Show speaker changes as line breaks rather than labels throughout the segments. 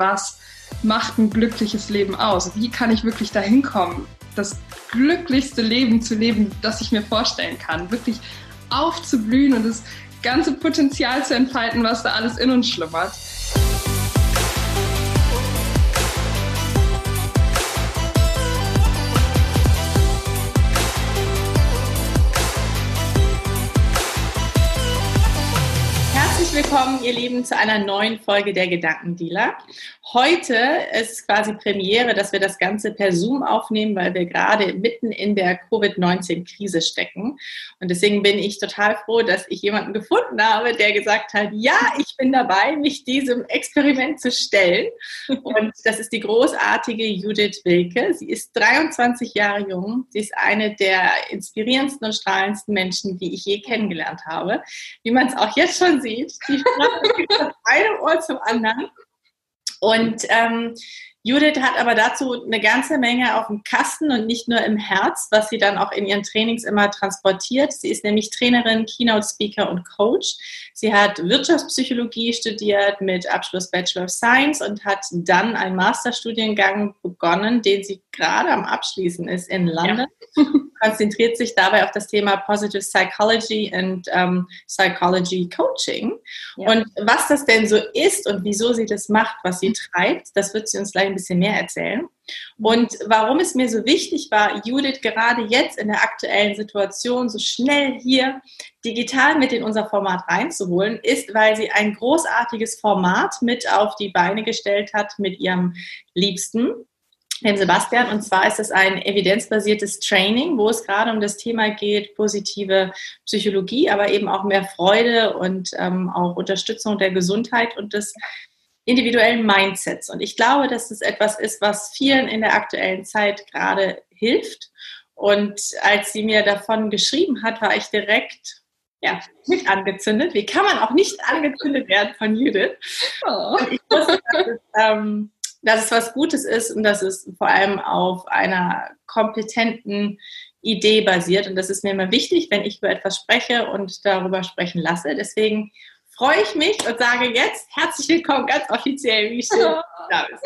was macht ein glückliches Leben aus? Wie kann ich wirklich dahin kommen, das glücklichste Leben zu leben, das ich mir vorstellen kann? Wirklich aufzublühen und das ganze Potenzial zu entfalten, was da alles in uns schlummert.
Willkommen, ihr Lieben, zu einer neuen Folge der Gedankendealer. Heute ist quasi Premiere, dass wir das Ganze per Zoom aufnehmen, weil wir gerade mitten in der Covid-19-Krise stecken. Und deswegen bin ich total froh, dass ich jemanden gefunden habe, der gesagt hat, ja, ich bin dabei, mich diesem Experiment zu stellen. Und das ist die großartige Judith Wilke. Sie ist 23 Jahre jung. Sie ist eine der inspirierendsten und strahlendsten Menschen, die ich je kennengelernt habe. Wie man es auch jetzt schon sieht, die Sprache von einem Ohr zum anderen. Und ähm, Judith hat aber dazu eine ganze Menge auf dem Kasten und nicht nur im Herz, was sie dann auch in ihren Trainings immer transportiert. Sie ist nämlich Trainerin, Keynote Speaker und Coach. Sie hat Wirtschaftspsychologie studiert mit Abschluss Bachelor of Science und hat dann einen Masterstudiengang begonnen, den sie gerade am Abschließen ist in London. Ja. Konzentriert sich dabei auf das Thema Positive Psychology und ähm, Psychology Coaching. Ja. Und was das denn so ist und wieso sie das macht, was sie treibt, das wird sie uns gleich ein bisschen mehr erzählen. Und warum es mir so wichtig war, Judith gerade jetzt in der aktuellen Situation so schnell hier digital mit in unser Format reinzuholen, ist, weil sie ein großartiges Format mit auf die Beine gestellt hat mit ihrem Liebsten, dem Sebastian. Und zwar ist es ein evidenzbasiertes Training, wo es gerade um das Thema geht, positive Psychologie, aber eben auch mehr Freude und ähm, auch Unterstützung der Gesundheit und des individuellen Mindsets. Und ich glaube, dass das etwas ist, was vielen in der aktuellen Zeit gerade hilft. Und als sie mir davon geschrieben hat, war ich direkt ja, mit angezündet. Wie kann man auch nicht angezündet werden von Judith? Oh. Und ich wusste, dass es, ähm, dass es was Gutes ist und dass es vor allem auf einer kompetenten Idee basiert. Und das ist mir immer wichtig, wenn ich über etwas spreche und darüber sprechen lasse. Deswegen freue ich mich und sage jetzt herzlich willkommen ganz offiziell, wie schön oh. da bist.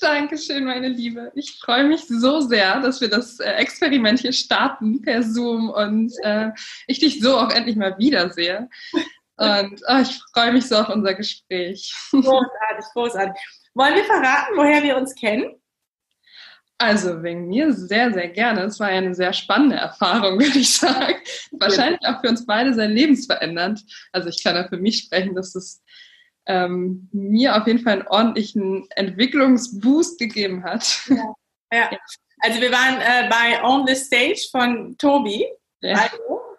Dankeschön, meine Liebe. Ich freue mich so sehr, dass wir das äh, Experiment hier starten per Zoom und äh, ich dich so auch endlich mal wiedersehe. Und oh, ich freue mich so auf unser Gespräch.
Großartig, großartig. Wollen wir verraten, woher wir uns kennen?
Also wegen mir sehr, sehr gerne. Es war eine sehr spannende Erfahrung, würde ich sagen. Wahrscheinlich auch für uns beide sehr lebensverändernd. Also ich kann ja für mich sprechen, dass es ähm, mir auf jeden Fall einen ordentlichen Entwicklungsboost gegeben hat.
Ja, ja. also wir waren äh, bei On the Stage von Tobi. Ja.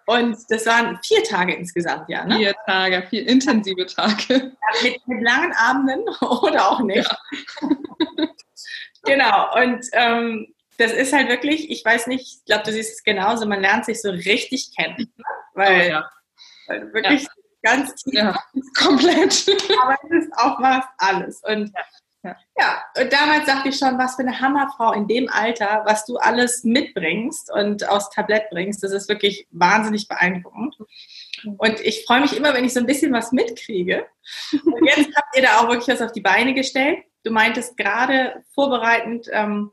Und das waren vier Tage insgesamt, ja.
Ne? Vier Tage, vier intensive Tage.
Ja, mit, mit, langen Abenden oder auch nicht. Ja. genau. Und ähm, das ist halt wirklich, ich weiß nicht, ich glaube, du siehst es genauso, man lernt sich so richtig kennen. Ne? Weil, oh, ja. weil wirklich ganz tief.
Komplett.
Aber es ist auch was alles. Und ja. ja, und damals sagte ich schon, was für eine Hammerfrau in dem Alter, was du alles mitbringst und aufs Tablett bringst, das ist wirklich wahnsinnig beeindruckend. Und ich freue mich immer, wenn ich so ein bisschen was mitkriege. Und jetzt habt ihr da auch wirklich was auf die Beine gestellt. Du meintest gerade vorbereitend, ähm,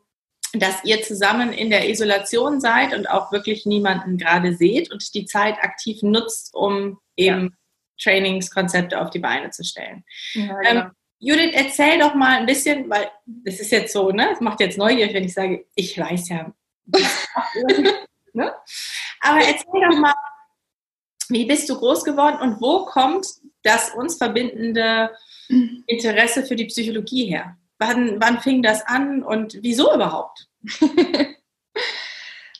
dass ihr zusammen in der Isolation seid und auch wirklich niemanden gerade seht und die Zeit aktiv nutzt, um eben ja. Trainingskonzepte auf die Beine zu stellen. Ja, genau. Judith, erzähl doch mal ein bisschen, weil das ist jetzt so, ne? Es macht jetzt neugierig, wenn ich sage, ich weiß ja. ne? Aber erzähl doch mal, wie bist du groß geworden und wo kommt das uns verbindende Interesse für die Psychologie her? Wann, wann fing das an und wieso überhaupt?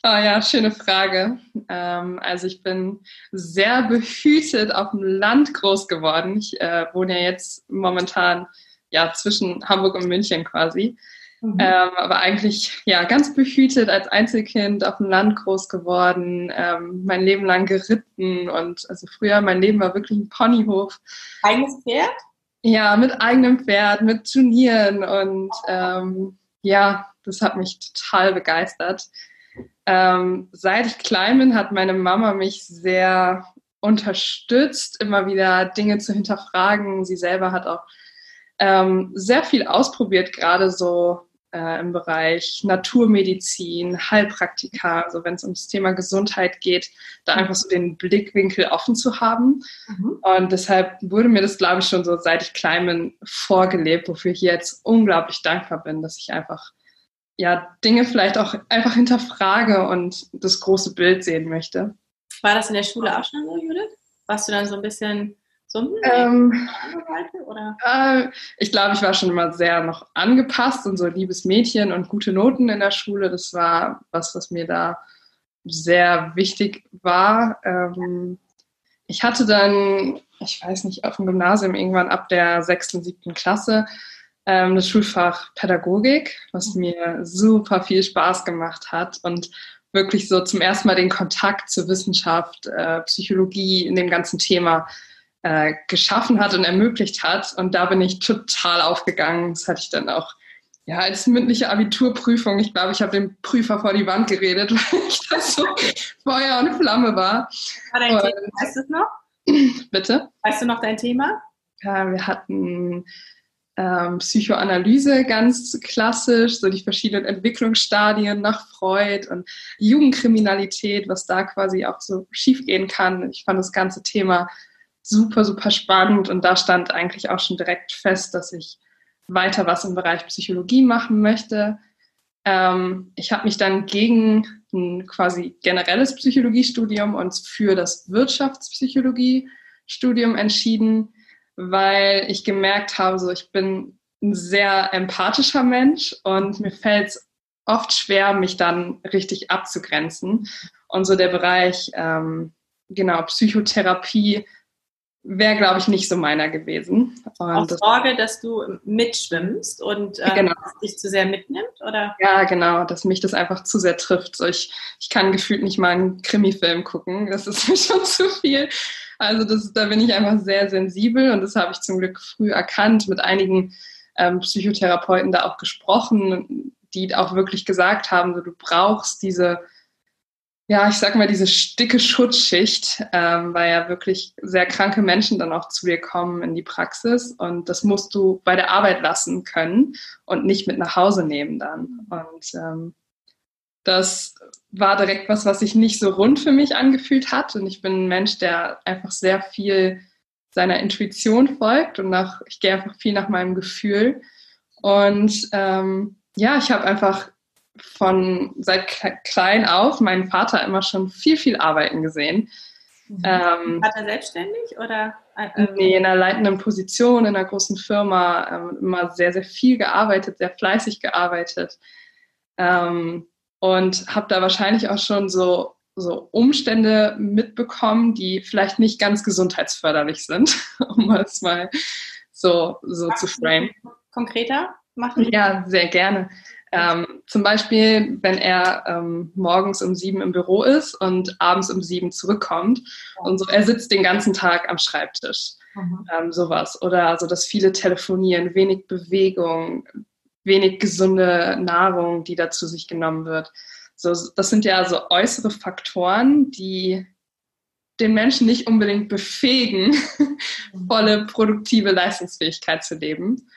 Oh ja, schöne Frage. Ähm, also ich bin sehr behütet auf dem Land groß geworden. Ich äh, wohne ja jetzt momentan ja zwischen Hamburg und München quasi. Mhm. Ähm, aber eigentlich ja ganz behütet als Einzelkind auf dem Land groß geworden, ähm, mein Leben lang geritten und also früher mein Leben war wirklich ein Ponyhof.
Eigenes Pferd?
Ja, mit eigenem Pferd, mit Turnieren und ähm, ja, das hat mich total begeistert. Ähm, seit ich klein bin, hat meine Mama mich sehr unterstützt, immer wieder Dinge zu hinterfragen. Sie selber hat auch ähm, sehr viel ausprobiert, gerade so äh, im Bereich Naturmedizin, Heilpraktika, also wenn es ums Thema Gesundheit geht, da einfach so den Blickwinkel offen zu haben. Mhm. Und deshalb wurde mir das, glaube ich, schon so seit ich klein bin vorgelebt, wofür ich jetzt unglaublich dankbar bin, dass ich einfach ja Dinge vielleicht auch einfach hinterfrage und das große Bild sehen möchte.
War das in der Schule auch schon so, Judith? Warst du dann so ein bisschen so
ähm, oder? Äh, ich glaube, ich war schon immer sehr noch angepasst und so liebes Mädchen und gute Noten in der Schule. Das war was, was mir da sehr wichtig war. Ähm, ich hatte dann, ich weiß nicht, auf dem Gymnasium irgendwann ab der sechsten, siebten Klasse ähm, das Schulfach Pädagogik, was mir super viel Spaß gemacht hat und wirklich so zum ersten Mal den Kontakt zur Wissenschaft, äh, Psychologie in dem ganzen Thema äh, geschaffen hat und ermöglicht hat. Und da bin ich total aufgegangen. Das hatte ich dann auch ja, als mündliche Abiturprüfung. Ich glaube, ich habe den Prüfer vor die Wand geredet, weil ich das so Feuer und Flamme war.
war dein und, Thema? Weißt du es noch?
Bitte?
Weißt du noch dein Thema?
Ja, wir hatten ähm, Psychoanalyse ganz klassisch, so die verschiedenen Entwicklungsstadien nach Freud und Jugendkriminalität, was da quasi auch so schiefgehen kann. Ich fand das ganze Thema super, super spannend und da stand eigentlich auch schon direkt fest, dass ich weiter was im Bereich Psychologie machen möchte. Ähm, ich habe mich dann gegen ein quasi generelles Psychologiestudium und für das Wirtschaftspsychologiestudium entschieden, weil ich gemerkt habe, so ich bin ein sehr empathischer Mensch und mir fällt es oft schwer, mich dann richtig abzugrenzen. Und so der Bereich, ähm, genau, Psychotherapie wäre, glaube ich, nicht so meiner gewesen.
Und Aus Sorge, dass du mitschwimmst und äh, genau. dich zu sehr mitnimmt, oder?
Ja, genau, dass mich das einfach zu sehr trifft. So, ich, ich kann gefühlt nicht mal einen Krimi-Film gucken. Das ist mir schon zu viel. Also das, da bin ich einfach sehr sensibel und das habe ich zum Glück früh erkannt, mit einigen ähm, Psychotherapeuten da auch gesprochen, die auch wirklich gesagt haben, so, du brauchst diese ja, ich sag mal, diese dicke Schutzschicht, ähm, weil ja wirklich sehr kranke Menschen dann auch zu dir kommen in die Praxis und das musst du bei der Arbeit lassen können und nicht mit nach Hause nehmen dann. Und ähm, das war direkt was, was sich nicht so rund für mich angefühlt hat und ich bin ein Mensch, der einfach sehr viel seiner Intuition folgt und nach, ich gehe einfach viel nach meinem Gefühl und ähm, ja, ich habe einfach von seit klein auf meinen Vater immer schon viel, viel arbeiten gesehen.
Mhm. Ähm, Hat er selbstständig oder?
Äh, ähm, nee, in einer leitenden Position in einer großen Firma, ähm, immer sehr, sehr viel gearbeitet, sehr fleißig gearbeitet. Ähm, und habe da wahrscheinlich auch schon so, so Umstände mitbekommen, die vielleicht nicht ganz gesundheitsförderlich sind, um es mal so, so zu framen.
Konkreter machen?
Ja, sehr gerne. Ähm, zum Beispiel, wenn er ähm, morgens um sieben im Büro ist und abends um sieben zurückkommt und so, er sitzt den ganzen Tag am Schreibtisch. Mhm. Ähm, sowas. Oder so das viele Telefonieren, wenig Bewegung, wenig gesunde Nahrung, die da zu sich genommen wird. So, das sind ja so äußere Faktoren, die den Menschen nicht unbedingt befähigen, volle produktive Leistungsfähigkeit zu leben.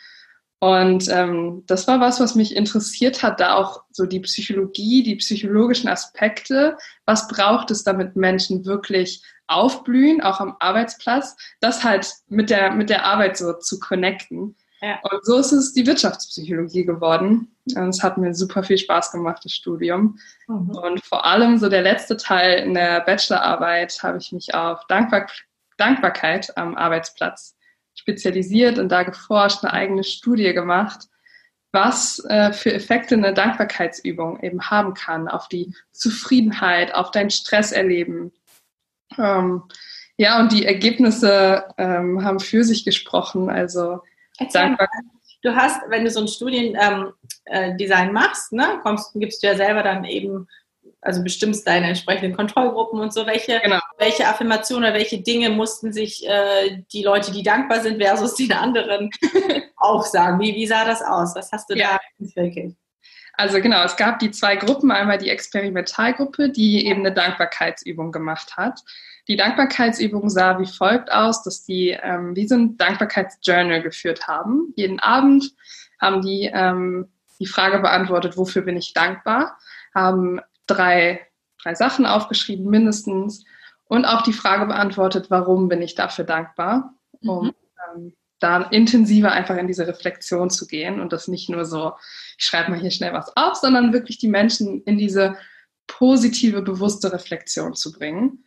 Und ähm, das war was, was mich interessiert hat, da auch so die Psychologie, die psychologischen Aspekte. Was braucht es, damit Menschen wirklich aufblühen, auch am Arbeitsplatz, das halt mit der, mit der Arbeit so zu connecten. Ja. Und so ist es die Wirtschaftspsychologie geworden. Und es hat mir super viel Spaß gemacht, das Studium. Mhm. Und vor allem so der letzte Teil in der Bachelorarbeit habe ich mich auf Dankbar Dankbarkeit am Arbeitsplatz spezialisiert und da geforscht, eine eigene Studie gemacht, was äh, für Effekte eine Dankbarkeitsübung eben haben kann auf die Zufriedenheit, auf dein Stresserleben. Ähm, ja, und die Ergebnisse ähm, haben für sich gesprochen. Also
Dankbarkeit. Du hast, wenn du so ein Studiendesign ähm, äh, machst, ne, kommst, gibst du ja selber dann eben also bestimmst deine entsprechenden Kontrollgruppen und so, welche, genau. welche Affirmationen oder welche Dinge mussten sich äh, die Leute, die dankbar sind, versus die anderen auch sagen? Wie, wie sah das aus? Was hast du ja. da entwickelt?
Also genau, es gab die zwei Gruppen, einmal die Experimentalgruppe, die eben eine Dankbarkeitsübung gemacht hat. Die Dankbarkeitsübung sah wie folgt aus, dass die ähm, wie so ein Dankbarkeitsjournal geführt haben. Jeden Abend haben die ähm, die Frage beantwortet, wofür bin ich dankbar, haben drei, drei Sachen aufgeschrieben mindestens und auch die Frage beantwortet, warum bin ich dafür dankbar, um mhm. ähm, da intensiver einfach in diese Reflexion zu gehen und das nicht nur so, ich schreibe mal hier schnell was auf, sondern wirklich die Menschen in diese positive, bewusste Reflexion zu bringen.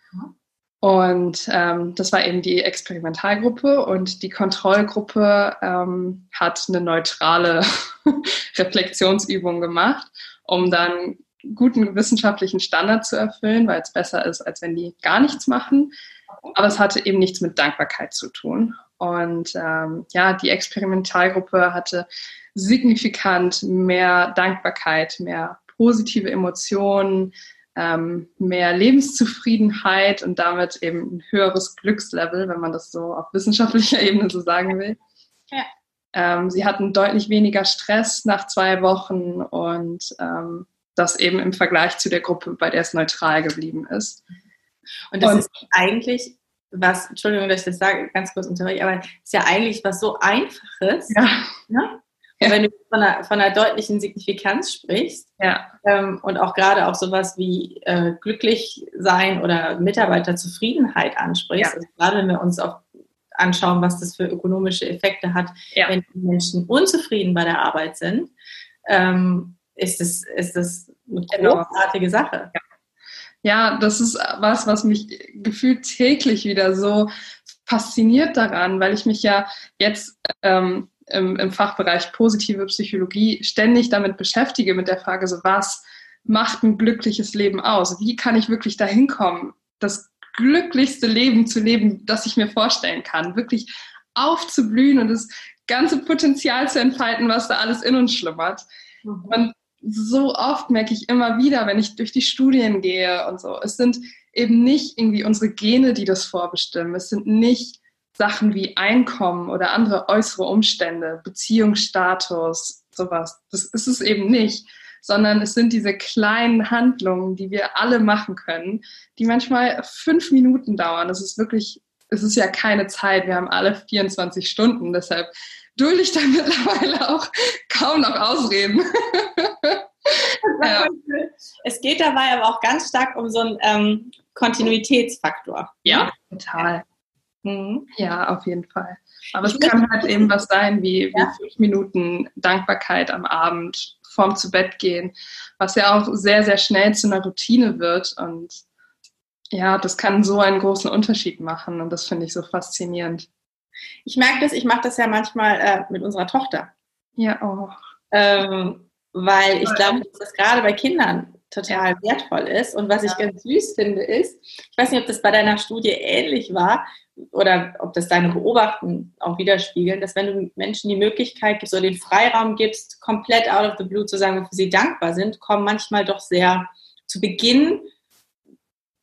Und ähm, das war eben die Experimentalgruppe und die Kontrollgruppe ähm, hat eine neutrale Reflexionsübung gemacht, um dann guten wissenschaftlichen Standard zu erfüllen, weil es besser ist, als wenn die gar nichts machen. Aber es hatte eben nichts mit Dankbarkeit zu tun. Und ähm, ja, die Experimentalgruppe hatte signifikant mehr Dankbarkeit, mehr positive Emotionen, ähm, mehr Lebenszufriedenheit und damit eben ein höheres Glückslevel, wenn man das so auf wissenschaftlicher Ebene so sagen will. Ja. Ähm, sie hatten deutlich weniger Stress nach zwei Wochen und ähm, das eben im Vergleich zu der Gruppe, bei der es neutral geblieben ist.
Und das und, ist eigentlich was, Entschuldigung, dass ich das sage, ganz kurz unterbreche, aber es ist ja eigentlich was so Einfaches. Ja. Ne? Ja. Wenn du von einer, von einer deutlichen Signifikanz sprichst ja. ähm, und auch gerade auch sowas wie äh, glücklich sein oder Mitarbeiterzufriedenheit ansprichst, ja. also gerade wenn wir uns auch anschauen, was das für ökonomische Effekte hat, wenn die Menschen unzufrieden bei der Arbeit sind, ähm, ist das, ist das eine genau. großartige Sache.
Ja, das ist was, was mich gefühlt täglich wieder so fasziniert daran, weil ich mich ja jetzt ähm, im, im Fachbereich positive Psychologie ständig damit beschäftige, mit der Frage, so was macht ein glückliches Leben aus? Wie kann ich wirklich dahin kommen, das glücklichste Leben zu leben, das ich mir vorstellen kann? Wirklich aufzublühen und das ganze Potenzial zu entfalten, was da alles in uns schlummert. Mhm. Und so oft merke ich immer wieder, wenn ich durch die Studien gehe und so, es sind eben nicht irgendwie unsere Gene, die das vorbestimmen. Es sind nicht Sachen wie Einkommen oder andere äußere Umstände, Beziehungsstatus, sowas. Das ist es eben nicht, sondern es sind diese kleinen Handlungen, die wir alle machen können, die manchmal fünf Minuten dauern. Das ist wirklich, es ist ja keine Zeit. Wir haben alle 24 Stunden, deshalb dulde ich da mittlerweile auch kaum noch Ausreden.
ja. Es geht dabei aber auch ganz stark um so einen ähm, Kontinuitätsfaktor.
Ja, total. Mhm. Ja, auf jeden Fall. Aber es kann halt eben was sein, wie, wie fünf Minuten Dankbarkeit am Abend vorm zu Bett gehen, was ja auch sehr, sehr schnell zu einer Routine wird. Und ja, das kann so einen großen Unterschied machen. Und das finde ich so faszinierend.
Ich merke das, ich mache das ja manchmal äh, mit unserer Tochter.
Ja, auch.
Ähm, weil ich glaube, dass das gerade bei Kindern total wertvoll ist. Und was ich ganz süß finde, ist, ich weiß nicht, ob das bei deiner Studie ähnlich war oder ob das deine Beobachten auch widerspiegeln, dass wenn du Menschen die Möglichkeit gibst oder den Freiraum gibst, komplett out of the blue zu sagen, wofür sie dankbar sind, kommen manchmal doch sehr zu Beginn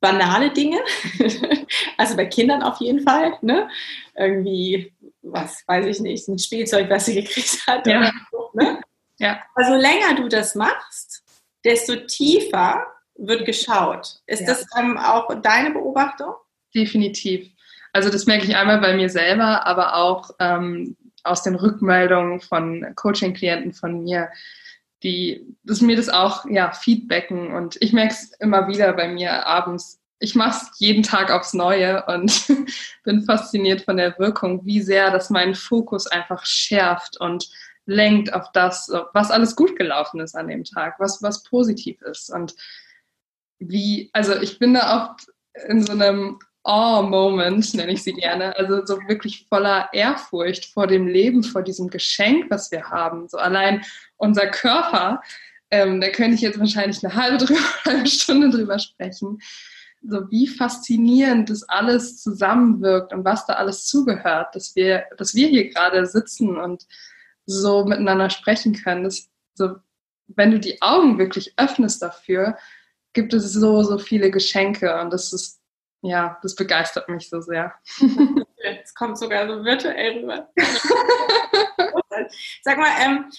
banale Dinge. also bei Kindern auf jeden Fall. Ne? Irgendwie, was weiß ich nicht, ein Spielzeug, was sie gekriegt hat. Ja. So, ne? ja. Also länger du das machst, desto tiefer wird geschaut. Ist ja. das ähm, auch deine Beobachtung?
Definitiv. Also das merke ich einmal bei mir selber, aber auch ähm, aus den Rückmeldungen von Coaching-Klienten von mir, die dass mir das auch ja feedbacken und ich merke es immer wieder bei mir abends. Ich mache es jeden Tag aufs Neue und bin fasziniert von der Wirkung, wie sehr das meinen Fokus einfach schärft und lenkt auf das, was alles gut gelaufen ist an dem Tag, was, was positiv ist. Und wie, also ich bin da oft in so einem Awe-Moment, nenne ich sie gerne, also so wirklich voller Ehrfurcht vor dem Leben, vor diesem Geschenk, was wir haben. So allein unser Körper, ähm, da könnte ich jetzt wahrscheinlich eine halbe, drüber, halbe Stunde drüber sprechen. So wie faszinierend das alles zusammenwirkt und was da alles zugehört, dass wir, dass wir hier gerade sitzen und so miteinander sprechen können. Das, so, wenn du die Augen wirklich öffnest dafür, gibt es so, so viele Geschenke und das ist, ja, das begeistert mich so sehr.
Es kommt sogar so virtuell rüber. Sag mal, ähm,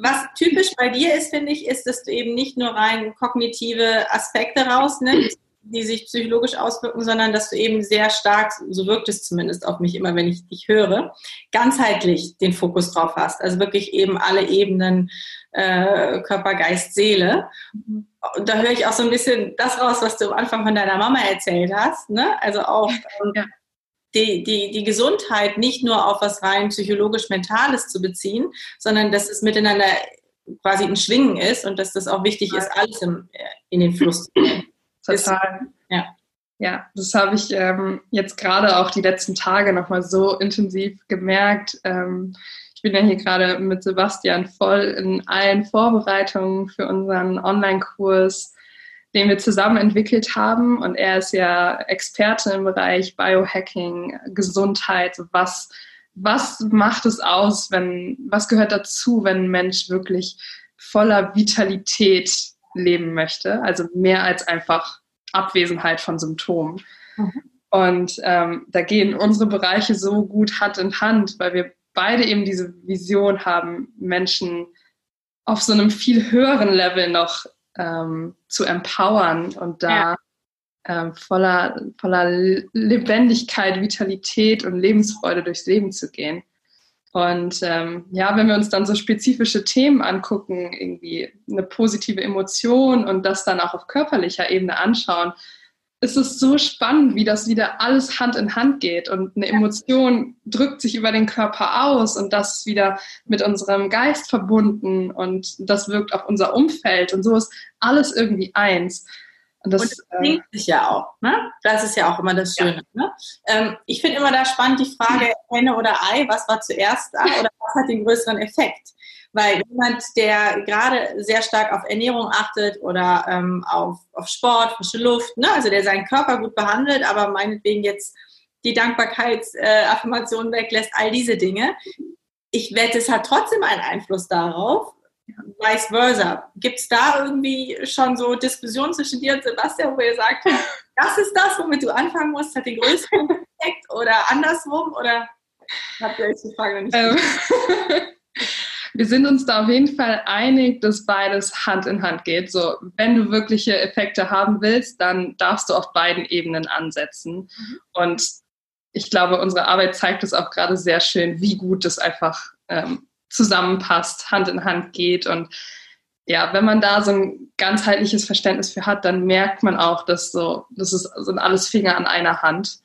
was typisch bei dir ist, finde ich, ist, dass du eben nicht nur rein kognitive Aspekte rausnimmst, die sich psychologisch auswirken, sondern dass du eben sehr stark, so wirkt es zumindest auf mich immer, wenn ich dich höre, ganzheitlich den Fokus drauf hast. Also wirklich eben alle Ebenen äh, Körper, Geist, Seele. Mhm. Und da höre ich auch so ein bisschen das raus, was du am Anfang von deiner Mama erzählt hast. Ne? Also auch ähm, ja. die, die, die Gesundheit nicht nur auf was rein psychologisch-mentales zu beziehen, sondern dass es miteinander quasi ein Schwingen ist und dass das auch wichtig ist, alles im, in den Fluss zu bringen.
Total. ja. Ja, das habe ich ähm, jetzt gerade auch die letzten Tage nochmal so intensiv gemerkt. Ähm, ich bin ja hier gerade mit Sebastian voll in allen Vorbereitungen für unseren Online-Kurs, den wir zusammen entwickelt haben. Und er ist ja Experte im Bereich Biohacking, Gesundheit, was was macht es aus, wenn, was gehört dazu, wenn ein Mensch wirklich voller Vitalität leben möchte? Also mehr als einfach Abwesenheit von Symptomen. Mhm. Und ähm, da gehen unsere Bereiche so gut Hand in Hand, weil wir beide eben diese Vision haben, Menschen auf so einem viel höheren Level noch ähm, zu empowern und da ja äh, voller, voller Lebendigkeit, Vitalität und Lebensfreude durchs Leben zu gehen. Und ähm, ja, wenn wir uns dann so spezifische Themen angucken, irgendwie eine positive Emotion und das dann auch auf körperlicher Ebene anschauen, ist es so spannend, wie das wieder alles Hand in Hand geht. Und eine Emotion drückt sich über den Körper aus und das ist wieder mit unserem Geist verbunden und das wirkt auf unser Umfeld. Und so ist alles irgendwie eins.
Und das, und das klingt sich ja auch. Ne? Das ist ja auch immer das Schöne. Ja. Ne? Ähm, ich finde immer da spannend die Frage, Henne oder Ei, was war zuerst da oder was hat den größeren Effekt? Weil jemand, der gerade sehr stark auf Ernährung achtet oder ähm, auf, auf Sport, frische Luft, ne? also der seinen Körper gut behandelt, aber meinetwegen jetzt die Dankbarkeitsaffirmation äh, weglässt, all diese Dinge. Ich wette, es hat trotzdem einen Einfluss darauf, vice versa. Gibt es da irgendwie schon so Diskussionen zwischen dir und Sebastian, wo ihr sagt, das ist das, womit du anfangen musst, hat den größten Effekt oder andersrum? Oder habt ihr euch die Frage noch nicht ähm,
Wir sind uns da auf jeden Fall einig, dass beides Hand in Hand geht. So, wenn du wirkliche Effekte haben willst, dann darfst du auf beiden Ebenen ansetzen. Mhm. Und ich glaube, unsere Arbeit zeigt es auch gerade sehr schön, wie gut das einfach ähm, zusammenpasst, Hand in Hand geht. Und ja, wenn man da so ein ganzheitliches Verständnis für hat, dann merkt man auch, dass so, das ist, sind alles Finger an einer Hand.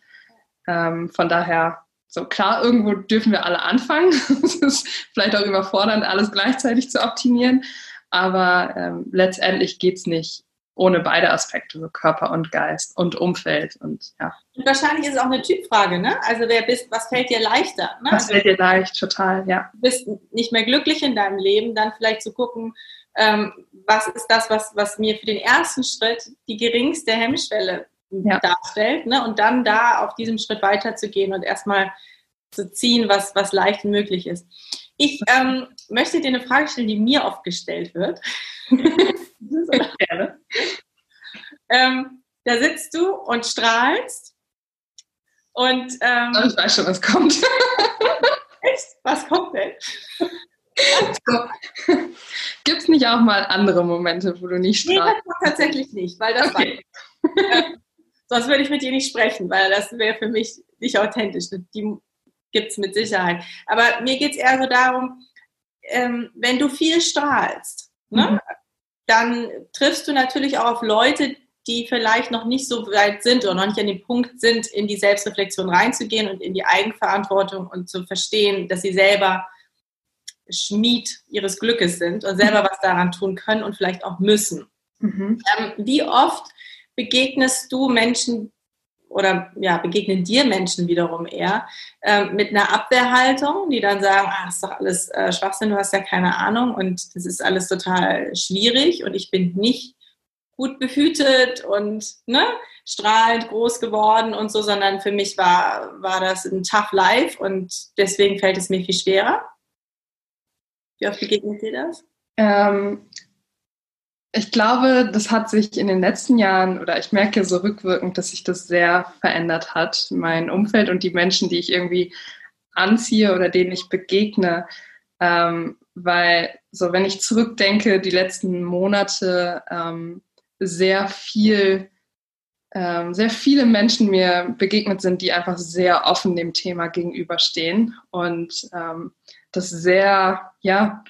Ähm, von daher, so klar, irgendwo dürfen wir alle anfangen. Es ist vielleicht auch überfordernd, alles gleichzeitig zu optimieren. Aber ähm, letztendlich geht es nicht ohne beide Aspekte, so Körper und Geist und Umfeld und ja.
Und wahrscheinlich ist es auch eine Typfrage, ne? Also wer bist, was fällt dir leichter?
Ne? Was fällt dir leicht, total, ja.
Du bist nicht mehr glücklich in deinem Leben, dann vielleicht zu gucken, ähm, was ist das, was, was mir für den ersten Schritt die geringste Hemmschwelle ja. darstellt, ne? Und dann da auf diesem Schritt weiterzugehen und erstmal zu ziehen, was, was leicht möglich ist. Ich ähm, möchte dir eine Frage stellen, die mir oft gestellt wird. Gerne. ähm, da sitzt du und strahlst. Und ähm,
ich weiß schon, was kommt.
echt? Was kommt denn?
So. Gibt es nicht auch mal andere Momente, wo du nicht strahlst?
Nee, das tatsächlich nicht, weil das okay. war, sonst würde ich mit dir nicht sprechen, weil das wäre für mich nicht authentisch. Die gibt es mit Sicherheit. Aber mir geht es eher so darum, ähm, wenn du viel strahlst, ne, mhm dann triffst du natürlich auch auf Leute, die vielleicht noch nicht so weit sind oder noch nicht an dem Punkt sind, in die Selbstreflexion reinzugehen und in die Eigenverantwortung und zu verstehen, dass sie selber Schmied ihres Glückes sind und selber was daran tun können und vielleicht auch müssen. Mhm. Ähm, wie oft begegnest du Menschen, oder ja, begegnen dir Menschen wiederum eher äh, mit einer Abwehrhaltung, die dann sagen, ah, ist doch alles äh, Schwachsinn, du hast ja keine Ahnung und das ist alles total schwierig und ich bin nicht gut behütet und ne, strahlend groß geworden und so, sondern für mich war, war das ein tough life und deswegen fällt es mir viel schwerer. Wie oft begegnet dir das?
Ähm, ich glaube, das hat sich in den letzten Jahren oder ich merke so rückwirkend, dass sich das sehr verändert hat. Mein Umfeld und die Menschen, die ich irgendwie anziehe oder denen ich begegne. Ähm, weil so, wenn ich zurückdenke, die letzten Monate ähm, sehr viel ähm, sehr viele Menschen mir begegnet sind, die einfach sehr offen dem Thema gegenüberstehen und ähm, das sehr, ja,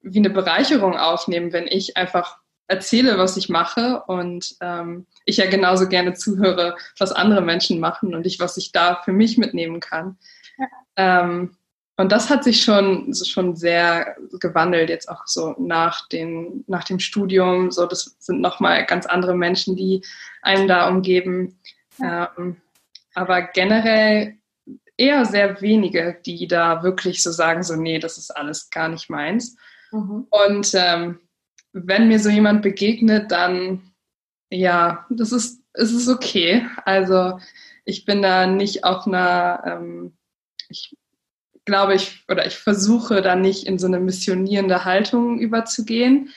wie eine Bereicherung aufnehmen, wenn ich einfach erzähle, was ich mache und ähm, ich ja genauso gerne zuhöre, was andere Menschen machen und ich, was ich da für mich mitnehmen kann. Ja. Ähm, und das hat sich schon, schon sehr gewandelt, jetzt auch so nach, den, nach dem Studium. So, das sind nochmal ganz andere Menschen, die einen da umgeben. Ja. Ähm, aber generell eher sehr wenige, die da wirklich so sagen, so, nee, das ist alles gar nicht meins. Mhm. Und ähm, wenn mir so jemand begegnet, dann ja, das ist, es ist okay. Also ich bin da nicht auf einer, ähm, ich glaube ich, oder ich versuche da nicht in so eine missionierende Haltung überzugehen,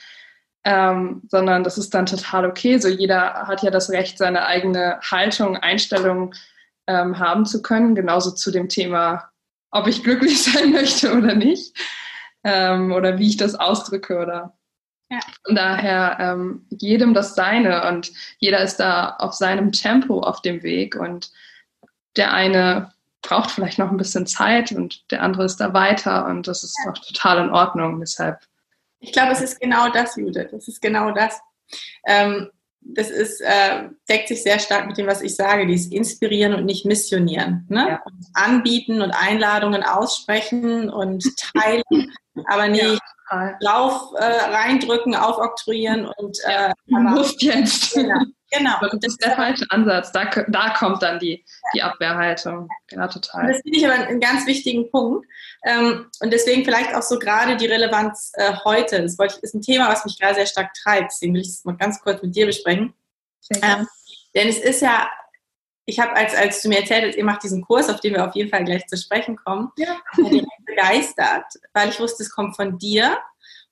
ähm, sondern das ist dann total okay. So jeder hat ja das Recht, seine eigene Haltung, Einstellung ähm, haben zu können, genauso zu dem Thema, ob ich glücklich sein möchte oder nicht, ähm, oder wie ich das ausdrücke oder ja. Von daher ähm, jedem das Seine und jeder ist da auf seinem Tempo auf dem Weg und der eine braucht vielleicht noch ein bisschen Zeit und der andere ist da weiter und das ist ja. auch total in Ordnung. Deshalb.
Ich glaube, es ist genau das, Judith. Das ist genau das. Ähm, das ist, äh, deckt sich sehr stark mit dem, was ich sage, dieses Inspirieren und nicht Missionieren. Ne? Ja. anbieten und Einladungen aussprechen und teilen, aber nicht Lauf äh, reindrücken, aufoktroyieren und äh,
Luft jetzt. Genau. genau. das ist der falsche Ansatz. Da, da kommt dann die, die Abwehrhaltung. Genau, total.
Das finde ich aber einen ganz wichtigen Punkt. Ähm, und deswegen vielleicht auch so gerade die Relevanz äh, heute. Das ich, ist ein Thema, was mich gerade sehr stark treibt. Deswegen will ich es mal ganz kurz mit dir besprechen. Ähm, denn es ist ja ich habe, als, als du mir erzählt hast, ihr macht diesen Kurs, auf den wir auf jeden Fall gleich zu sprechen kommen, ja. begeistert, weil ich wusste, es kommt von dir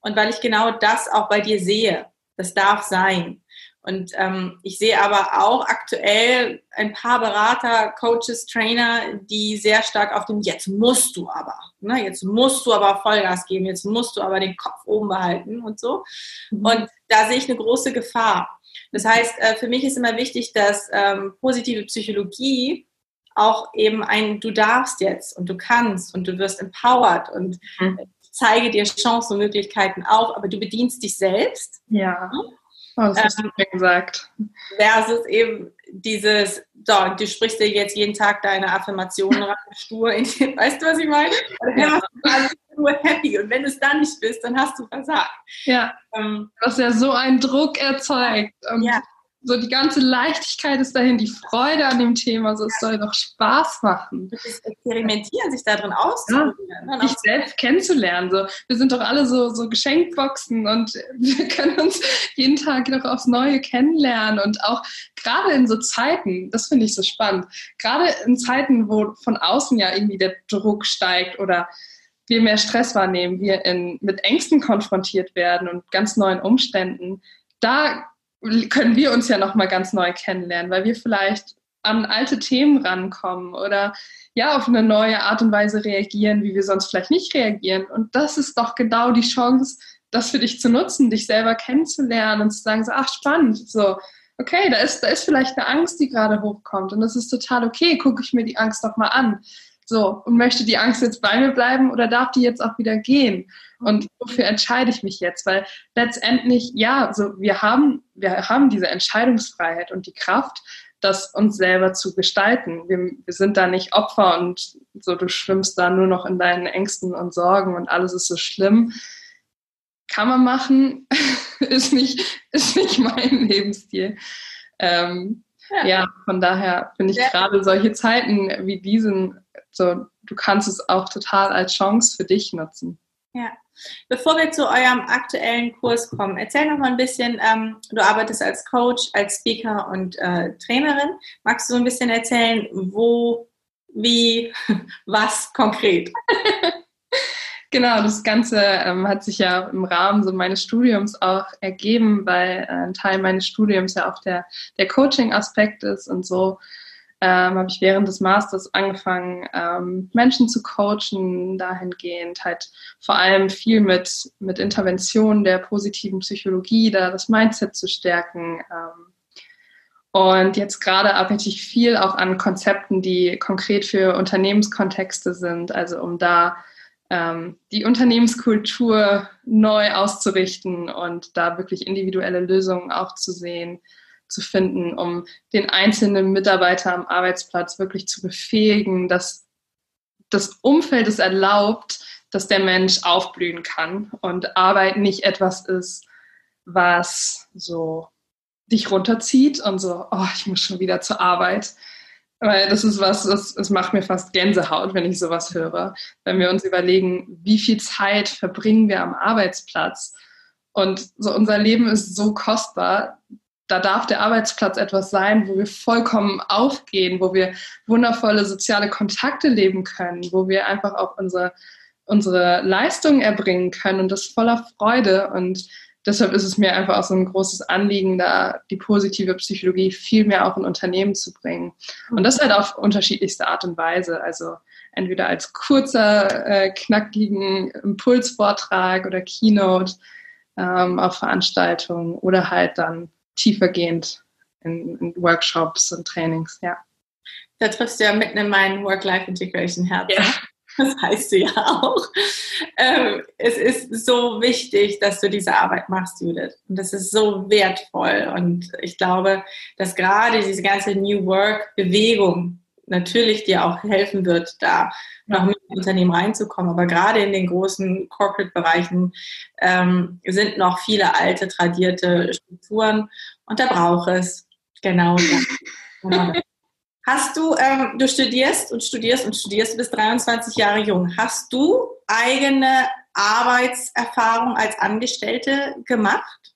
und weil ich genau das auch bei dir sehe. Das darf sein. Und ähm, ich sehe aber auch aktuell ein paar Berater, Coaches, Trainer, die sehr stark auf dem Jetzt musst du aber, ne? jetzt musst du aber Vollgas geben, jetzt musst du aber den Kopf oben behalten und so. Mhm. Und da sehe ich eine große Gefahr. Das heißt, äh, für mich ist immer wichtig, dass ähm, positive Psychologie auch eben ein Du darfst jetzt und du kannst und du wirst empowered und mhm. zeige dir Chancen und Möglichkeiten auf, aber du bedienst dich selbst.
Ja. Oh, das hast ähm, du gesagt.
Versus eben dieses, so, du sprichst dir jetzt jeden Tag deine Affirmationen rein, stur in weißt du, was ich meine? Ja. nur happy und wenn du es dann nicht bist, dann hast du versagt.
Ja, ähm, was ja so einen Druck erzeugt. Und ja so die ganze Leichtigkeit ist dahin, die Freude an dem Thema, so es soll doch Spaß machen.
Das Experimentieren, sich da drin auszuprobieren.
Ja, sich selbst kennenzulernen. So, wir sind doch alle so, so Geschenkboxen und wir können uns jeden Tag noch aufs Neue kennenlernen und auch gerade in so Zeiten, das finde ich so spannend, gerade in Zeiten, wo von außen ja irgendwie der Druck steigt oder wir mehr Stress wahrnehmen, wir in, mit Ängsten konfrontiert werden und ganz neuen Umständen, da können wir uns ja noch mal ganz neu kennenlernen, weil wir vielleicht an alte Themen rankommen oder ja auf eine neue Art und Weise reagieren, wie wir sonst vielleicht nicht reagieren. Und das ist doch genau die Chance, das für dich zu nutzen, dich selber kennenzulernen und zu sagen, so, ach spannend, so okay, da ist da ist vielleicht eine Angst, die gerade hochkommt und das ist total okay. Gucke ich mir die Angst doch mal an. So, und möchte die Angst jetzt bei mir bleiben oder darf die jetzt auch wieder gehen? Und wofür entscheide ich mich jetzt? Weil letztendlich, ja, so wir haben, wir haben diese Entscheidungsfreiheit und die Kraft, das uns selber zu gestalten. Wir, wir sind da nicht Opfer und so, du schwimmst da nur noch in deinen Ängsten und Sorgen und alles ist so schlimm. Kann man machen, ist nicht, ist nicht mein Lebensstil. Ähm, ja. ja. von daher finde ich gerade solche Zeiten wie diesen so, du kannst es auch total als Chance für dich nutzen.
Ja. Bevor wir zu eurem aktuellen Kurs kommen, erzähl noch mal ein bisschen, ähm, du arbeitest als Coach, als Speaker und äh, Trainerin. Magst du so ein bisschen erzählen, wo, wie, was konkret?
Genau, das Ganze ähm, hat sich ja im Rahmen so meines Studiums auch ergeben, weil äh, ein Teil meines Studiums ja auch der, der Coaching-Aspekt ist und so ähm, habe ich während des Masters angefangen, ähm, Menschen zu coachen, dahingehend halt vor allem viel mit, mit Interventionen der positiven Psychologie, da das Mindset zu stärken. Ähm, Und jetzt gerade arbeite ich viel auch an Konzepten, die konkret für Unternehmenskontexte sind, also um da ähm, die Unternehmenskultur neu auszurichten und da wirklich individuelle Lösungen auch zu sehen, zu finden, um den einzelnen Mitarbeiter am Arbeitsplatz wirklich zu befähigen, dass das Umfeld es erlaubt, dass der Mensch aufblühen kann und Arbeit nicht etwas ist, was so dich runterzieht und so, oh, ich muss schon wieder zur Arbeit. Weil das ist was, das, das macht mir fast Gänsehaut, wenn ich sowas höre. Wenn wir uns überlegen, wie viel Zeit verbringen wir am Arbeitsplatz. Und so unser Leben ist so kostbar. Da darf der Arbeitsplatz etwas sein, wo wir vollkommen aufgehen, wo wir wundervolle soziale Kontakte leben können, wo wir einfach auch unsere, unsere Leistungen erbringen können und das voller Freude. Und deshalb ist es mir einfach auch so ein großes Anliegen, da die positive Psychologie viel mehr auch in Unternehmen zu bringen. Und das halt auf unterschiedlichste Art und Weise. Also entweder als kurzer, äh, knackigen Impulsvortrag oder Keynote ähm, auf Veranstaltungen oder halt dann tiefergehend in, in, Workshops und Trainings, ja.
Da triffst du ja mitten in meinen Work-Life-Integration Herz. Ja. Das heißt du ja auch. Ähm, es ist so wichtig, dass du diese Arbeit machst, Judith. Und das ist so wertvoll. Und ich glaube, dass gerade diese ganze New Work-Bewegung natürlich dir auch helfen wird, da noch mit ins Unternehmen reinzukommen. Aber gerade in den großen Corporate-Bereichen ähm, sind noch viele alte, tradierte Strukturen. Und da braucht es genau das. Hast du, ähm, du studierst und studierst und studierst, du bist 23 Jahre jung. Hast du eigene Arbeitserfahrung als Angestellte gemacht?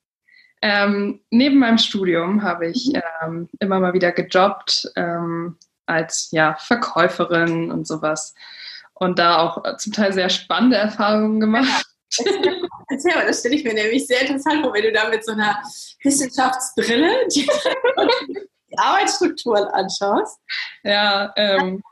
Ähm, neben meinem Studium habe ich mhm. ähm, immer mal wieder gejobbt ähm, als ja, Verkäuferin und sowas. Und da auch zum Teil sehr spannende Erfahrungen gemacht.
Erzähl mal, das stelle ich mir nämlich sehr interessant vor, wenn du da mit so einer Wissenschaftsbrille die Arbeitsstrukturen anschaust.
Ja, ähm,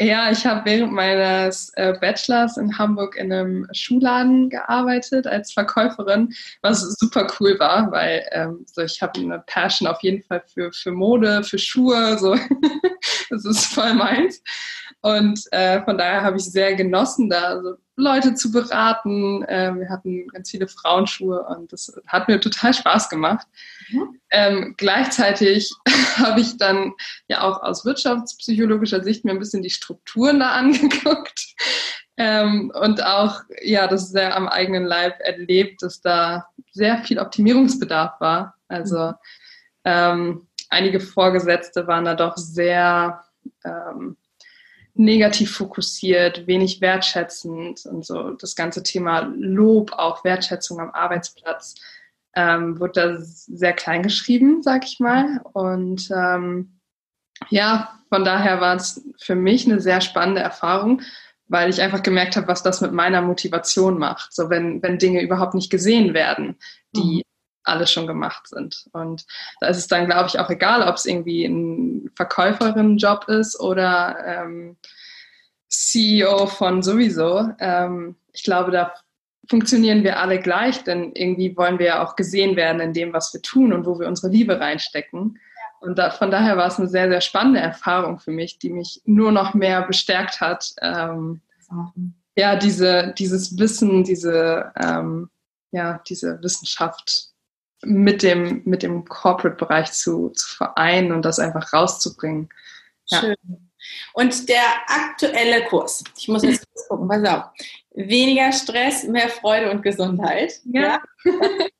ja ich habe während meines äh, Bachelors in Hamburg in einem Schuhladen gearbeitet als Verkäuferin, was super cool war, weil ähm, so ich habe eine Passion auf jeden Fall für, für Mode, für Schuhe, so das ist voll meins. Und äh, von daher habe ich sehr genossen, da also Leute zu beraten. Äh, wir hatten ganz viele Frauenschuhe und das hat mir total Spaß gemacht. Mhm. Ähm, gleichzeitig habe ich dann ja auch aus wirtschaftspsychologischer Sicht mir ein bisschen die Strukturen da angeguckt ähm, und auch ja das sehr am eigenen Leib erlebt, dass da sehr viel Optimierungsbedarf war. Also ähm, einige Vorgesetzte waren da doch sehr ähm, negativ fokussiert, wenig wertschätzend und so das ganze Thema Lob, auch Wertschätzung am Arbeitsplatz ähm, wurde da sehr klein geschrieben, sag ich mal. Und ähm, ja, von daher war es für mich eine sehr spannende Erfahrung, weil ich einfach gemerkt habe, was das mit meiner Motivation macht. So wenn, wenn Dinge überhaupt nicht gesehen werden, die mhm. Alles schon gemacht sind. Und da ist es dann, glaube ich, auch egal, ob es irgendwie ein Verkäuferin-Job ist oder ähm, CEO von sowieso. Ähm, ich glaube, da funktionieren wir alle gleich, denn irgendwie wollen wir ja auch gesehen werden in dem, was wir tun und wo wir unsere Liebe reinstecken. Und da, von daher war es eine sehr, sehr spannende Erfahrung für mich, die mich nur noch mehr bestärkt hat, ähm, ja, diese, dieses Wissen, diese, ähm, ja, diese Wissenschaft mit dem, mit dem Corporate-Bereich zu, zu vereinen und das einfach rauszubringen.
Ja. Schön. Und der aktuelle Kurs, ich muss jetzt kurz gucken, pass auf. Weniger Stress, mehr Freude und Gesundheit. Ja. ja.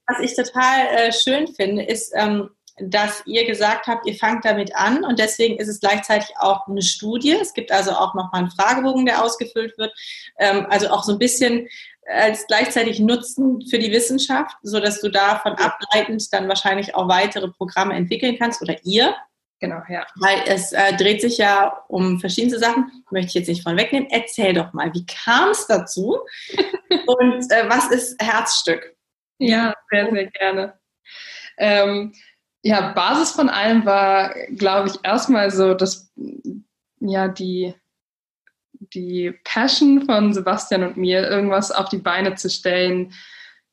Was ich total äh, schön finde, ist, ähm, dass ihr gesagt habt, ihr fangt damit an und deswegen ist es gleichzeitig auch eine Studie. Es gibt also auch nochmal einen Fragebogen, der ausgefüllt wird. Ähm, also auch so ein bisschen als gleichzeitig Nutzen für die Wissenschaft, so dass du davon ableitend dann wahrscheinlich auch weitere Programme entwickeln kannst oder ihr.
Genau, ja.
Weil es äh, dreht sich ja um verschiedenste Sachen. Möchte ich jetzt nicht von wegnehmen. Erzähl doch mal, wie kam es dazu? Und äh, was ist Herzstück?
Ja, sehr, sehr gerne. Ähm, ja, Basis von allem war, glaube ich, erstmal so, dass ja die, die Passion von Sebastian und mir, irgendwas auf die Beine zu stellen,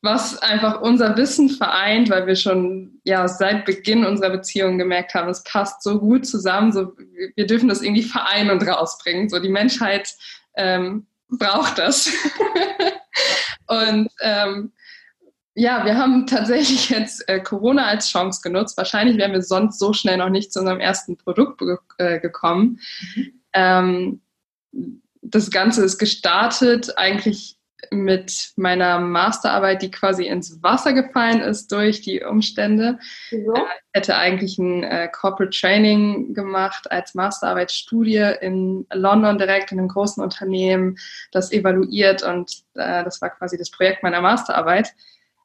was einfach unser Wissen vereint, weil wir schon ja seit Beginn unserer Beziehung gemerkt haben, es passt so gut zusammen, so wir dürfen das irgendwie vereinen und rausbringen. So die Menschheit ähm, braucht das. und ähm, ja, wir haben tatsächlich jetzt äh, Corona als Chance genutzt. Wahrscheinlich wären wir sonst so schnell noch nicht zu unserem ersten Produkt äh, gekommen. Mhm. Ähm, das Ganze ist gestartet eigentlich mit meiner Masterarbeit, die quasi ins Wasser gefallen ist durch die Umstände. Ja. Äh, ich hätte eigentlich ein äh, Corporate Training gemacht als Masterarbeitsstudie in London direkt in einem großen Unternehmen, das evaluiert und äh, das war quasi das Projekt meiner Masterarbeit.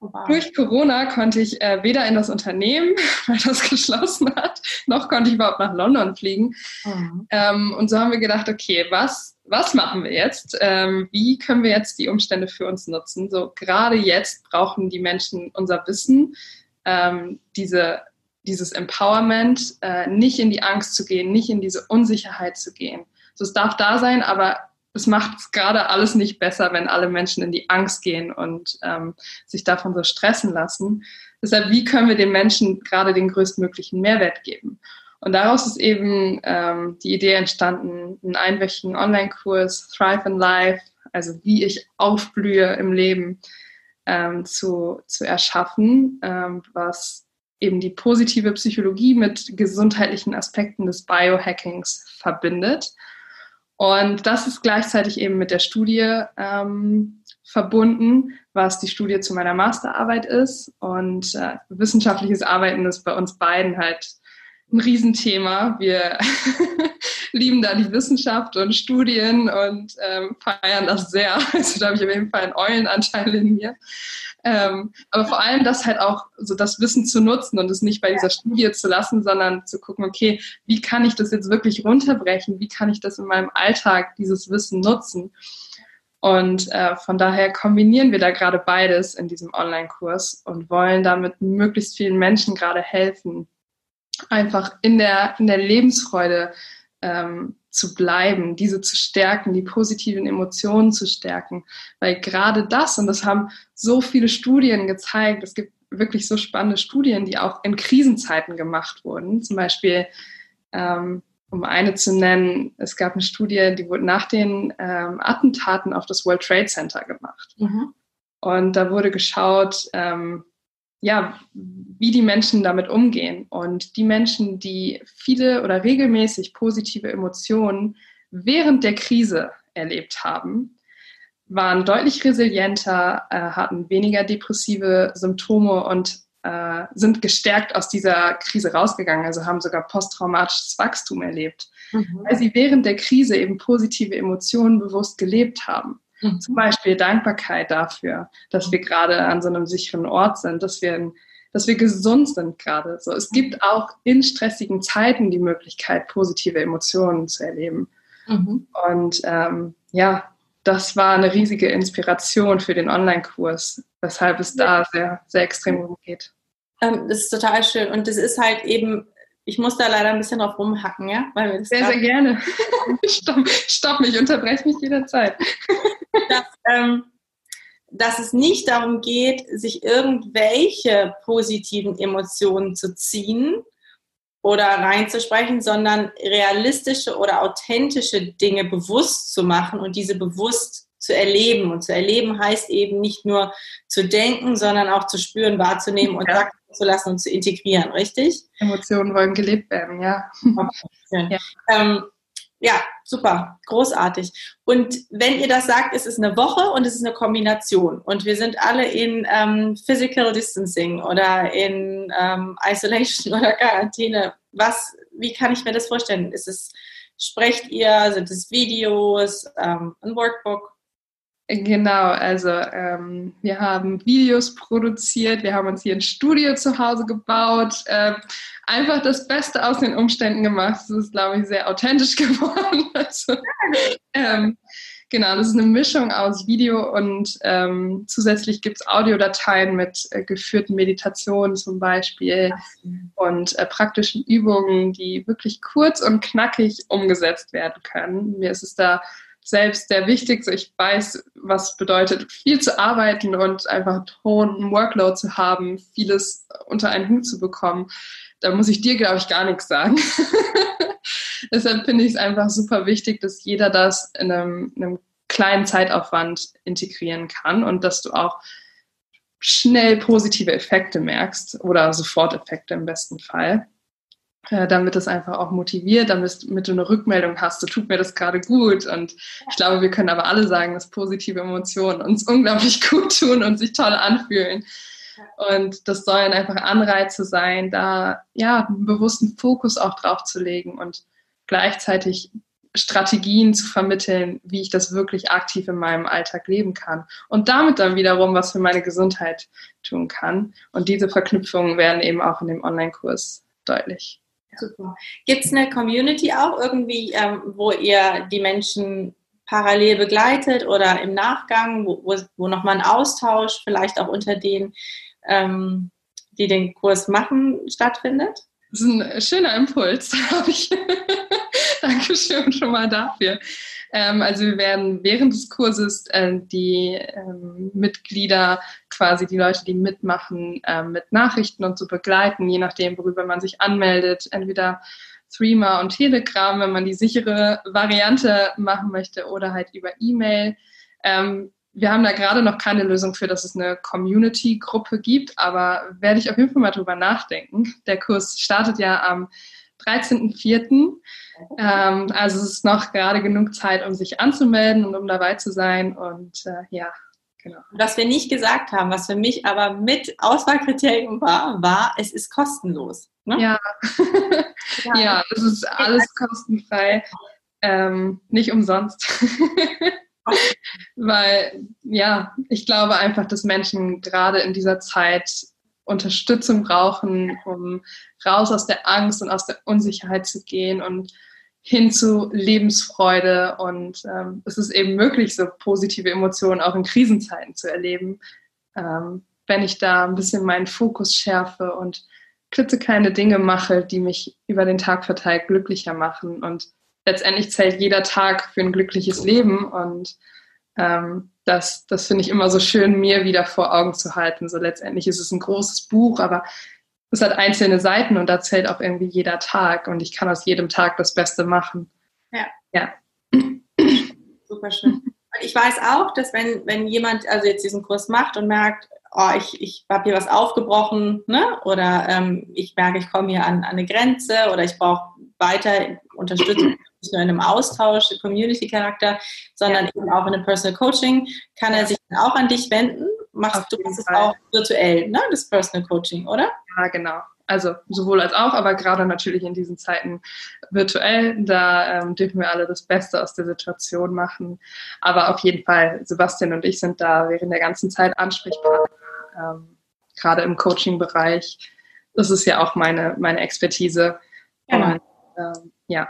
Wow. Durch Corona konnte ich äh, weder in das Unternehmen, weil das geschlossen hat, noch konnte ich überhaupt nach London fliegen. Mhm. Ähm, und so haben wir gedacht, okay, was, was machen wir jetzt? Ähm, wie können wir jetzt die Umstände für uns nutzen? So gerade jetzt brauchen die Menschen unser Wissen, ähm, diese, dieses Empowerment, äh, nicht in die Angst zu gehen, nicht in diese Unsicherheit zu gehen. So, es darf da sein, aber es macht gerade alles nicht besser, wenn alle Menschen in die Angst gehen und ähm, sich davon so stressen lassen. Deshalb, wie können wir den Menschen gerade den größtmöglichen Mehrwert geben? Und daraus ist eben ähm, die Idee entstanden, einen einwöchigen Online-Kurs Thrive in Life, also wie ich aufblühe im Leben, ähm, zu, zu erschaffen, ähm, was eben die positive Psychologie mit gesundheitlichen Aspekten des Biohackings verbindet. Und das ist gleichzeitig eben mit der Studie ähm, verbunden, was die Studie zu meiner Masterarbeit ist. Und äh, wissenschaftliches Arbeiten ist bei uns beiden halt ein Riesenthema. Wir lieben da die Wissenschaft und Studien und ähm, feiern das sehr. Also da habe ich auf jeden Fall einen Eulenanteil in mir. Ähm, aber vor allem das halt auch so das Wissen zu nutzen und es nicht bei dieser Studie zu lassen, sondern zu gucken, okay, wie kann ich das jetzt wirklich runterbrechen? Wie kann ich das in meinem Alltag, dieses Wissen nutzen? Und äh, von daher kombinieren wir da gerade beides in diesem Online-Kurs und wollen damit möglichst vielen Menschen gerade helfen, einfach in der, in der Lebensfreude ähm, zu bleiben, diese zu stärken, die positiven Emotionen zu stärken. Weil gerade das, und das haben so viele Studien gezeigt, es gibt wirklich so spannende Studien, die auch in Krisenzeiten gemacht wurden. Zum Beispiel, ähm, um eine zu nennen, es gab eine Studie, die wurde nach den ähm, Attentaten auf das World Trade Center gemacht. Mhm. Und da wurde geschaut, ähm, ja, wie die Menschen damit umgehen. Und die Menschen, die viele oder regelmäßig positive Emotionen während der Krise erlebt haben, waren deutlich resilienter, äh, hatten weniger depressive Symptome und äh, sind gestärkt aus dieser Krise rausgegangen, also haben sogar posttraumatisches Wachstum erlebt, mhm. weil sie während der Krise eben positive Emotionen bewusst gelebt haben. Zum Beispiel Dankbarkeit dafür, dass wir gerade an so einem sicheren Ort sind, dass wir, dass wir gesund sind gerade. So, es gibt auch in stressigen Zeiten die Möglichkeit, positive Emotionen zu erleben. Mhm. Und ähm, ja, das war eine riesige Inspiration für den Online-Kurs, weshalb es da sehr, sehr extrem umgeht.
Ähm, das ist total schön. Und das ist halt eben ich muss da leider ein bisschen drauf rumhacken, ja?
Weil wir sehr, sehr gerne. stopp, stopp mich, unterbreche mich jederzeit.
dass, ähm, dass es nicht darum geht, sich irgendwelche positiven Emotionen zu ziehen oder reinzusprechen, sondern realistische oder authentische Dinge bewusst zu machen und diese bewusst zu erleben. Und zu erleben heißt eben nicht nur zu denken, sondern auch zu spüren, wahrzunehmen und ja. Zu lassen und zu integrieren, richtig?
Emotionen wollen gelebt werden, ja.
Okay. ja. Ähm, ja, super, großartig. Und wenn ihr das sagt, ist es eine Woche und es ist eine Kombination. Und wir sind alle in ähm, Physical Distancing oder in ähm, Isolation oder Quarantäne. Was, wie kann ich mir das vorstellen? Ist es, sprecht ihr, sind es Videos, ähm, ein Workbook?
Genau, also ähm, wir haben Videos produziert, wir haben uns hier ein Studio zu Hause gebaut, äh, einfach das Beste aus den Umständen gemacht. Das ist, glaube ich, sehr authentisch geworden. Also, ähm, genau, das ist eine Mischung aus Video und ähm, zusätzlich gibt es Audiodateien mit äh, geführten Meditationen zum Beispiel und äh, praktischen Übungen, die wirklich kurz und knackig umgesetzt werden können. Mir ist es da selbst sehr wichtig. So ich weiß, was bedeutet, viel zu arbeiten und einfach einen hohen Workload zu haben, vieles unter einen Hut zu bekommen. Da muss ich dir, glaube ich, gar nichts sagen. Deshalb finde ich es einfach super wichtig, dass jeder das in einem, in einem kleinen Zeitaufwand integrieren kann und dass du auch schnell positive Effekte merkst oder Soforteffekte im besten Fall. Äh, damit es einfach auch motiviert, damit, du eine Rückmeldung hast, so tut mir das gerade gut. Und ich glaube, wir können aber alle sagen, dass positive Emotionen uns unglaublich gut tun und sich toll anfühlen. Und das sollen einfach Anreize sein, da ja einen bewussten Fokus auch drauf zu legen und gleichzeitig Strategien zu vermitteln, wie ich das wirklich aktiv in meinem Alltag leben kann und damit dann wiederum was für meine Gesundheit tun kann. Und diese Verknüpfungen werden eben auch in dem Online-Kurs deutlich.
Super. Gibt es eine Community auch irgendwie, ähm, wo ihr die Menschen parallel begleitet oder im Nachgang, wo, wo, nochmal ein Austausch vielleicht auch unter denen, ähm, die den Kurs machen, stattfindet?
Das ist ein schöner Impuls, habe ich. Dankeschön schon mal dafür. Ähm, also wir werden während des Kurses äh, die ähm, Mitglieder, quasi die Leute, die mitmachen, äh, mit Nachrichten und so begleiten, je nachdem, worüber man sich anmeldet. Entweder Threema und Telegram, wenn man die sichere Variante machen möchte, oder halt über E-Mail. Ähm, wir haben da gerade noch keine Lösung für, dass es eine Community-Gruppe gibt, aber werde ich auf jeden Fall mal drüber nachdenken. Der Kurs startet ja am 13.04. Ähm, also es ist noch gerade genug Zeit, um sich anzumelden und um dabei zu sein. Und äh, ja, genau.
Was wir nicht gesagt haben, was für mich aber mit Auswahlkriterium war, war, es ist kostenlos.
Ne? Ja. ja, es ist alles kostenfrei. Ähm, nicht umsonst. Weil, ja, ich glaube einfach, dass Menschen gerade in dieser Zeit Unterstützung brauchen, um raus aus der Angst und aus der Unsicherheit zu gehen und hin zu Lebensfreude. Und ähm, es ist eben möglich, so positive Emotionen auch in Krisenzeiten zu erleben, ähm, wenn ich da ein bisschen meinen Fokus schärfe und klitzekleine Dinge mache, die mich über den Tag verteilt glücklicher machen. Und letztendlich zählt jeder Tag für ein glückliches Leben. Und ähm, das, das finde ich immer so schön, mir wieder vor Augen zu halten. So letztendlich ist es ein großes Buch, aber es hat einzelne Seiten und da zählt auch irgendwie jeder Tag und ich kann aus jedem Tag das Beste machen.
Ja. Ja. Super schön. Und ich weiß auch, dass wenn, wenn jemand also jetzt diesen Kurs macht und merkt, oh, ich, ich habe hier was aufgebrochen, ne? oder ähm, ich merke, ich komme hier an, an eine Grenze oder ich brauche weiter Unterstützung, nicht nur in einem Austausch, Community-Charakter, sondern ja. eben auch in einem Personal Coaching, kann er sich dann auch an dich wenden machst du das auch virtuell, ne? Das Personal Coaching, oder?
Ja, genau. Also sowohl als auch, aber gerade natürlich in diesen Zeiten virtuell, da ähm, dürfen wir alle das Beste aus der Situation machen. Aber auf jeden Fall, Sebastian und ich sind da während der ganzen Zeit Ansprechpartner, ähm, gerade im Coaching-Bereich. Das ist ja auch meine, meine Expertise.
Genau. Und, ähm, ja.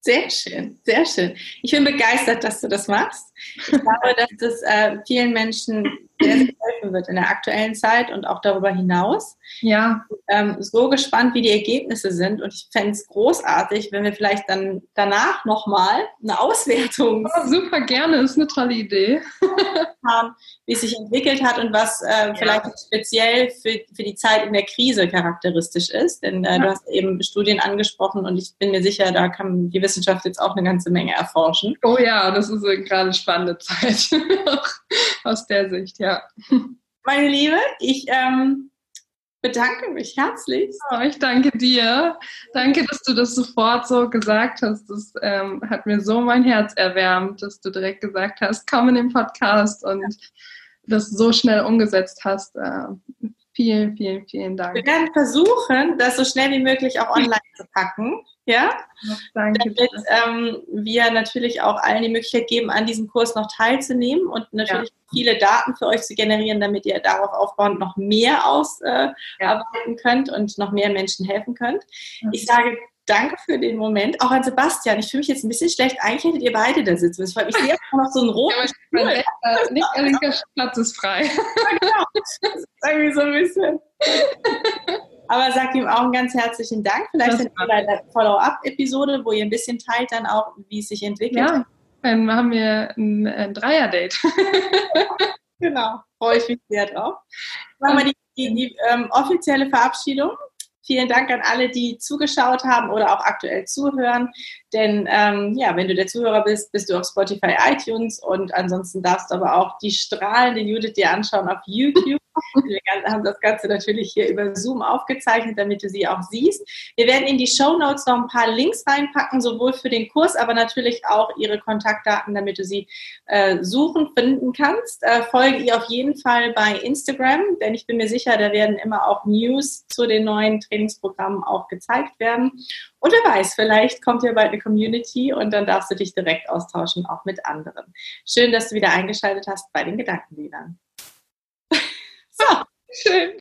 Sehr schön, sehr schön. Ich bin begeistert, dass du das machst. Ich glaube, dass das äh, vielen Menschen sehr, sehr helfen wird in der aktuellen Zeit und auch darüber hinaus.
Ja.
Ähm, so gespannt, wie die Ergebnisse sind und ich fände es großartig, wenn wir vielleicht dann danach nochmal eine Auswertung.
Oh, super gerne, das ist eine tolle Idee.
Haben, wie es sich entwickelt hat und was äh, vielleicht speziell für, für die Zeit in der Krise charakteristisch ist. Denn äh, ja. du hast eben Studien angesprochen und ich bin mir sicher, da kann die Wissenschaft jetzt auch eine ganze Menge erforschen.
Oh ja, das ist gerade eine spannende Zeit aus der Sicht, ja.
Meine Liebe, ich ähm, bedanke mich herzlich.
Oh, ich danke dir. Danke, dass du das sofort so gesagt hast. Das ähm, hat mir so mein Herz erwärmt, dass du direkt gesagt hast, komm in den Podcast und das so schnell umgesetzt hast. Äh, vielen, vielen, vielen Dank.
Wir werden versuchen, das so schnell wie möglich auch online zu packen. Ja,
danke.
Damit ähm, wir natürlich auch allen die Möglichkeit geben, an diesem Kurs noch teilzunehmen und natürlich ja. viele Daten für euch zu generieren, damit ihr darauf aufbauend noch mehr ausarbeiten äh, ja. könnt und noch mehr Menschen helfen könnt. Ich sage danke für den Moment. Auch an Sebastian. Ich fühle mich jetzt ein bisschen schlecht. Eigentlich hättet ihr beide da sitzen. Es freut mich sehr, noch so ein roter
ja, Nicht linker Platz ist frei.
Ja, genau. Das ist irgendwie so ein bisschen. Aber sagt ihm auch einen ganz herzlichen Dank. Vielleicht in einer Follow-up-Episode, wo ihr ein bisschen teilt dann auch, wie es sich entwickelt. Ja,
Dann machen wir ein, ein Dreier-Date.
genau, freue ich mich sehr drauf. Machen wir die, die, die ähm, offizielle Verabschiedung. Vielen Dank an alle, die zugeschaut haben oder auch aktuell zuhören. Denn ähm, ja, wenn du der Zuhörer bist, bist du auf Spotify, iTunes und ansonsten darfst du aber auch die strahlende Judith dir anschauen auf YouTube. Wir haben das Ganze natürlich hier über Zoom aufgezeichnet, damit du sie auch siehst. Wir werden in die Show Notes noch ein paar Links reinpacken, sowohl für den Kurs, aber natürlich auch ihre Kontaktdaten, damit du sie äh, suchen, finden kannst. Äh, folge ihr auf jeden Fall bei Instagram, denn ich bin mir sicher, da werden immer auch News zu den neuen Trainingsprogrammen auch gezeigt werden. Und wer weiß, vielleicht kommt ja bald eine Community und dann darfst du dich direkt austauschen, auch mit anderen. Schön, dass du wieder eingeschaltet hast bei den Gedankenliedern.
So, schön.